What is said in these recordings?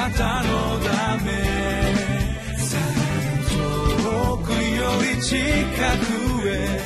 なたのため。遠くより近くへ。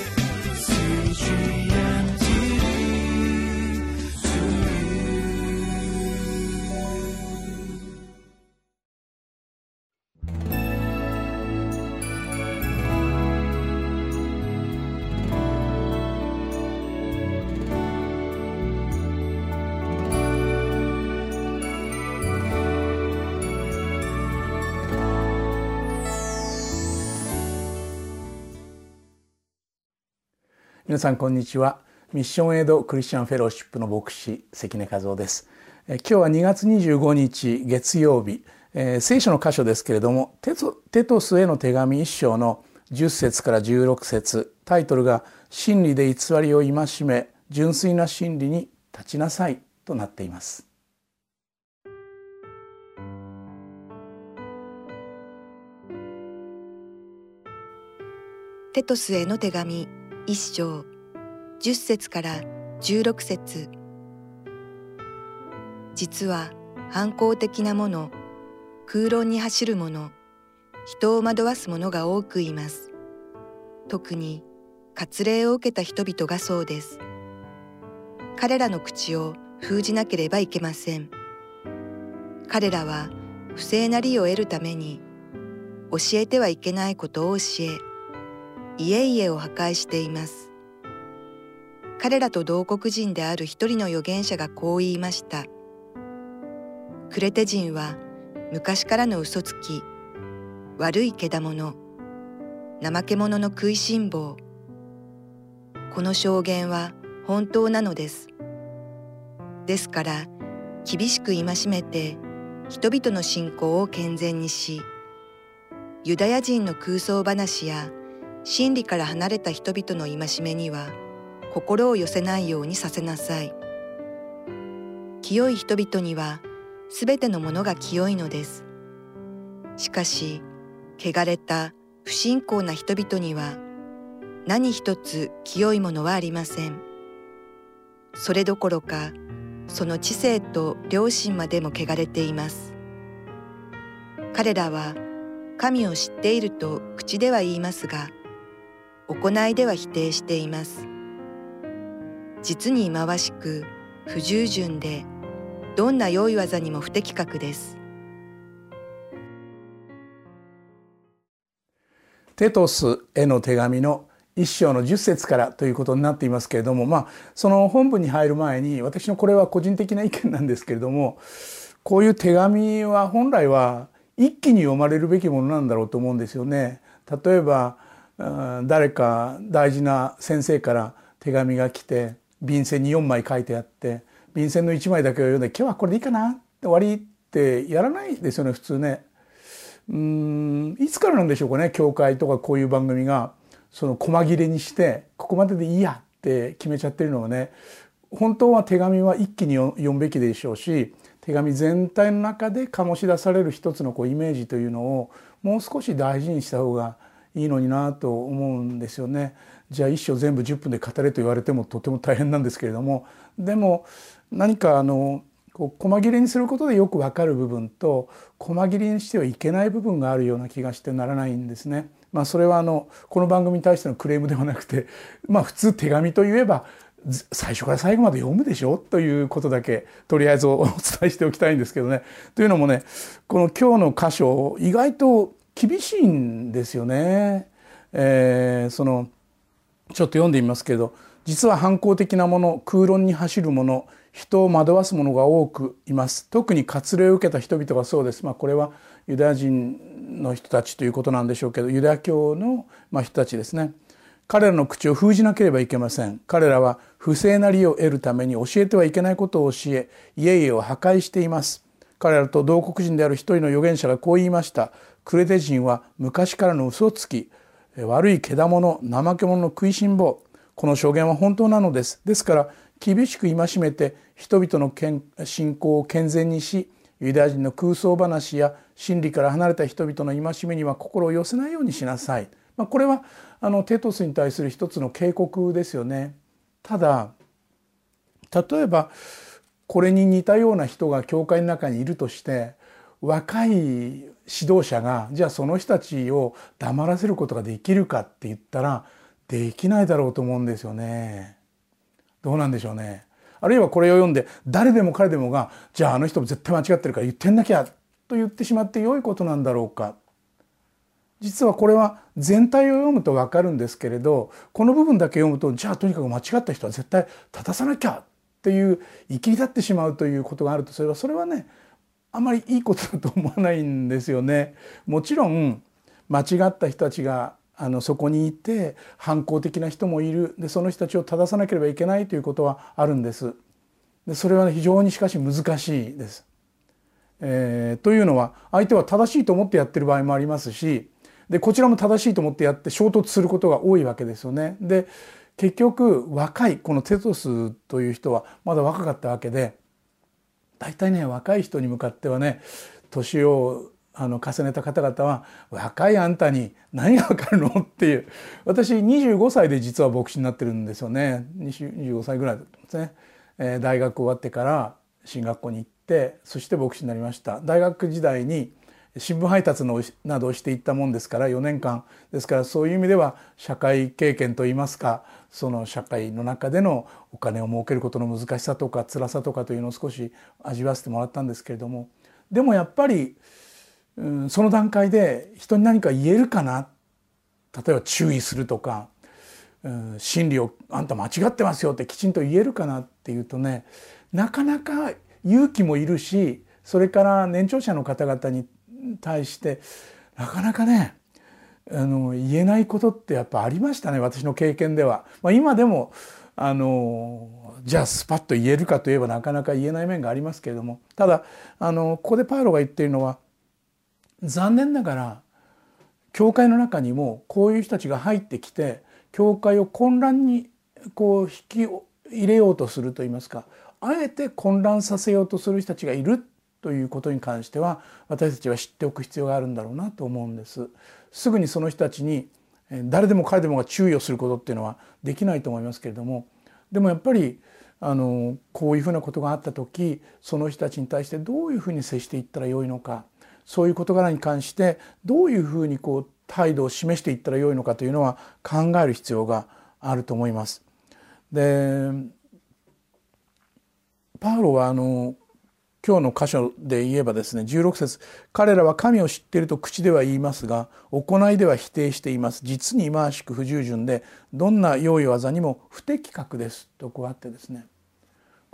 皆さんこんにちは。ミッションエイドクリスチャンフェローシップの牧師関根和夫です。今日は2月25日月曜日、えー、聖書の箇所ですけれどもテトテトスへの手紙一章の10節から16節。タイトルが真理で偽りを戒め純粋な真理に立ちなさい。となっています。テトスへの手紙一章。十節から十六節。実は反抗的なもの空論に走る者人を惑わす者が多くいます。特に割礼を受けた人々がそうです。彼らの口を封じなければいけません。彼らは不正な利を得るために教えてはいけないことを教え家々を破壊しています。彼らと同国人である一人の預言者がこう言いました。クレテ人は昔からの嘘つき、悪いけだもの、怠け者の食いしん坊。この証言は本当なのです。ですから、厳しく戒めて人々の信仰を健全にし、ユダヤ人の空想話や真理から離れた人々の戒めには心を寄せないようにさせなさい。清い人々にはすべてのものが清いのです。しかし、汚れた不信仰な人々には何一つ清いものはありません。それどころか、その知性と良心までも汚れています。彼らは神を知っていると口では言いますが、行いでは否定しています。実に忌まわしく不従順でどんな良い技にも不適格です。テトスへの手紙の一章の10節からということになっていますけれどもまあその本文に入る前に私のこれは個人的な意見なんですけれどもこういう手紙は本来は一気に読まれるべきものなんだろうと思うんですよね。例えば誰か大事な先生から手紙が来て便箋に4枚書いてあって便箋の1枚だけを読んで「今日はこれでいいかな?」終わりってやらないですよね普通ね。うんいつからなんでしょうかね教会とかこういう番組がその細切れにしてここまででいいやって決めちゃってるのはね本当は手紙は一気に読むべきでしょうし手紙全体の中で醸し出される一つのこうイメージというのをもう少し大事にした方がいいのになと思うんですよね。じゃあ一生全部10分で語れと言われてもとても大変なんですけれどもでも何かあのこう細切れにすることでよくわかる部分と細切れにしてはいけない部分があるような気がしてならないんですね。まあ、それはあのこの番組に対してのクレームではなくて、まあ、普通手紙といえば最初から最後まで読むでしょということだけとりあえず お伝えしておきたいんですけどね。というのもねこの今日の箇所意外と厳しいんですよね。えー、そのちょっと読んでみますけど実は反抗的なもの空論に走るもの人を惑わす者が多くいます。特に割礼を受けた人々がそうです、まあ、これはユダヤ人の人たちということなんでしょうけどユダヤ教の人たちですね。彼らの口を封じなければいけません。彼らは不正な利を得るために教えてはいけないことを教え家々を破壊しています。彼らと同国人である一人の預言者がこう言いました。クレテ人は昔からの嘘つき悪いけだもの怠け者の食いしん坊。この証言は本当なのです。ですから厳しく戒めて人々の信仰を健全にしユダヤ人の空想話や真理から離れた人々の戒めには心を寄せないようにしなさい、まあ、これはあのテトスに対する一つの警告ですよね。ただ例えばこれに似たような人が教会の中にいるとして若い指導者がじゃあその人たちを黙らせることができるかって言ったらできないだろうと思うんですよね。どうなんでしょうね。あるいはこれを読んで誰でも彼でもがじゃああの人も絶対間違ってるから言ってんなきゃと言ってしまって良いことなんだろうか。実はこれは全体を読むと分かるんですけれどこの部分だけ読むとじゃあとにかく間違った人は絶対立たさなきゃっていう生きり立ってしまうということがあるとすればそれはねあまりいいことだと思わないんですよね。もちろん間違った人たちがあのそこにいて反抗的な人もいるでその人たちを正さなければいけないということはあるんです。でそれは、非常にしかし難しいです。えー、というのは相手は正しいと思ってやってる場合もありますしでこちらも正しいと思ってやって衝突することが多いわけですよね。で結局若いこのテトスという人はまだ若かったわけで大体ね若い人に向かってはね年をあの重ねた方々は「若いあんたに何がわかるの?」っていう私25歳で実は牧師になってるんですよね25歳ぐらいだったんですね。えー、大学終わってから進学校に行ってそして牧師になりました。大学時代に新聞配達のなどをしていったもんですから4年間。ですからそういう意味では社会経験といいますかその社会の中でのお金を儲けることの難しさとか辛さとかというのを少し味わわせてもらったんですけれども。でもやっぱり、うん、その段階で人に何か言えるかな？例えば注意するとか、うん、真理をあんた間違ってますよってきちんと言えるかな？っていうとねなかなか勇気もいるしそれから年長者の方々に対してなかなかねあの言えないことってやっぱありましたね私の経験では。まあ、今でもあのじゃあスパッと言えるかといえばなかなか言えない面がありますけれどもただあのここでパウロが言っているのは残念ながら教会の中にもこういう人たちが入ってきて教会を混乱にこう引き入れようとするといいますかあえて混乱させようとする人たちがいるということに関しては私たちは知っておく必要があるんだろうなと思うんです。すぐにその人たちに誰でも彼でもが注意をすることっていうのはできないと思いますけれどもでもやっぱりあのこういうふうなことがあった時その人たちに対してどういうふうに接していったらよいのかそういう事柄に関してどういうふうにこう態度を示していったらよいのかというのは考える必要があると思います。でパウロはあの今日の箇所で言えばですね16節彼らは神を知っていると口では言いますが行いでは否定しています。実に忌まわしく不従順でどんな用意技にも不適格です。とこうあってですね。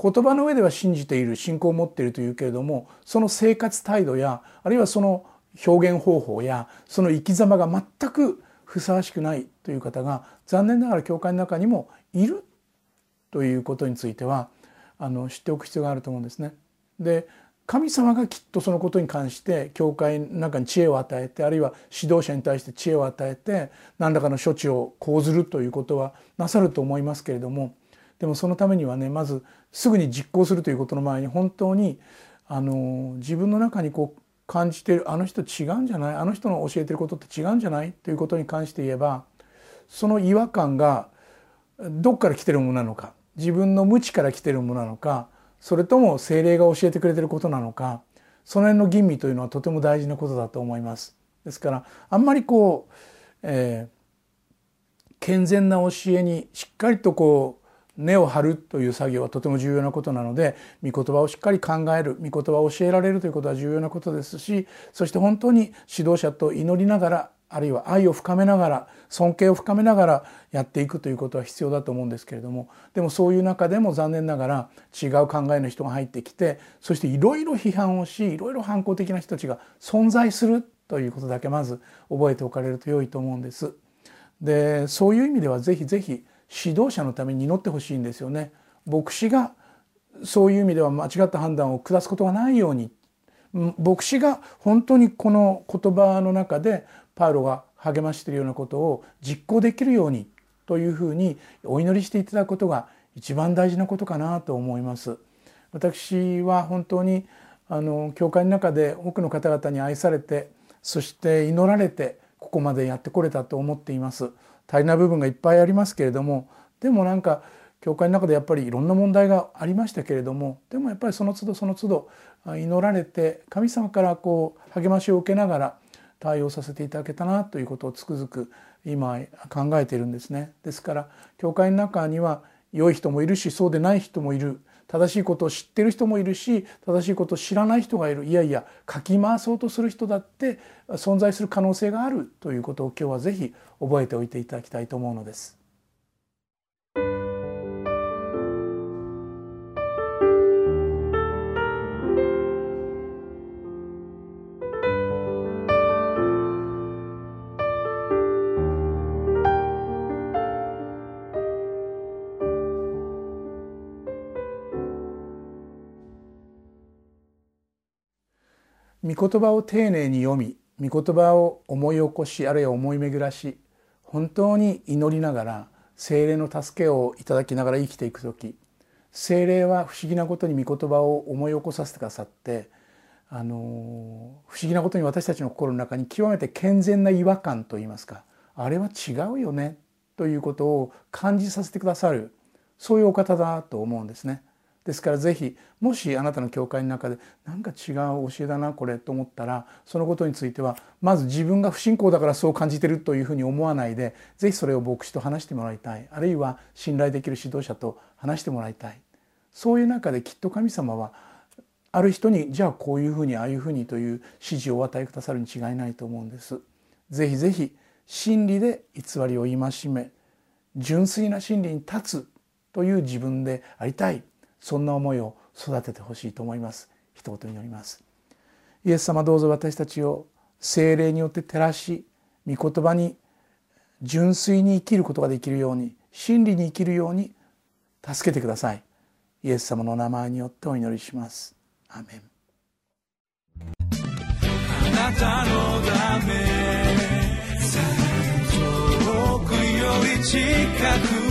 言葉の上では信じている信仰を持っているというけれどもその生活態度やあるいはその表現方法やその生き様が全くふさわしくないという方が残念ながら教会の中にもいるということについてはあの知っておく必要があると思うんですね。で神様がきっとそのことに関して教会の中に知恵を与えてあるいは指導者に対して知恵を与えて何らかの処置を講ずるということはなさると思いますけれどもでもそのためにはねまずすぐに実行するということの前に本当にあの自分の中にこう感じているあの人違うんじゃないあの人の教えてることって違うんじゃないということに関して言えばその違和感がどっから来てるものなのか自分の無知から来てるものなのかそれとも精霊が教えてくれてることなのかその辺の吟味というのはとても大事なことだと思います。ですからあんまりこう、えー、健全な教えにしっかりとこう根を張るという作業はとても重要なことなので御言葉をしっかり考える御言葉を教えられるということは重要なことですしそして本当に指導者と祈りながらあるいは愛を深めながら尊敬を深めながらやっていくということは必要だと思うんですけれどもでもそういう中でも残念ながら違う考えの人が入ってきてそしていろいろ批判をしいろいろ反抗的な人たちが存在するということだけまず覚えておかれると良いと思うんです。でそういう意味ではぜひぜひ指導者のために祈ってほしいんですよね。牧師がそういう意味では間違った判断を下すことがないように牧師が本当にこの言葉の中でパウロが励ましているようなことを実行できるようにというふうにお祈りしていただくことが一番大事なことかなと思います。私は本当にあの教会の中で多くの方々に愛されてそして祈られてここまでやってこれたと思っています。足りない部分がいっぱいありますけれどもでもなんか教会の中でやっぱりいろんな問題がありましたけれどもでもやっぱりその都度その都度祈られて神様からこう励ましを受けながら対応させていただけたなということをつくづく今考えているんですね。ですから教会の中には良い人もいるしそうでない人もいる正しいことを知ってる人もいるし正しいことを知らない人がいるいやいやかき回そうとする人だって存在する可能性があるということを今日は是非覚えておいていただきたいと思うのです。御言葉を丁寧に読み御言葉を思い起こしあるいは思い巡らし本当に祈りながら精霊の助けをいただきながら生きていく時精霊は不思議なことに御言葉を思い起こさせてくださってあの不思議なことに私たちの心の中に極めて健全な違和感といいますかあれは違うよねということを感じさせてくださるそういうお方だと思うんですね。ですから是非もしあなたの教会の中で何か違う教えだなこれと思ったらそのことについてはまず自分が不信仰だからそう感じてるというふうに思わないで是非それを牧師と話してもらいたい。あるいは信頼できる指導者と話してもらいたい。そういう中できっと神様はある人にじゃあこういうふうにああいうふうにという指示をお与えくださるに違いないと思うんです。ぜひぜひ真理で偽りを戒め純粋な真理に立つという自分でありたい。そんな思いを育ててほしいと思います。一言に祈ります。イエス様どうぞ私たちを精霊によって照らし御言葉に純粋に生きることができるように真理に生きるように助けてください。イエス様の名前によってお祈りします。アメン。あなたのため遠くより近く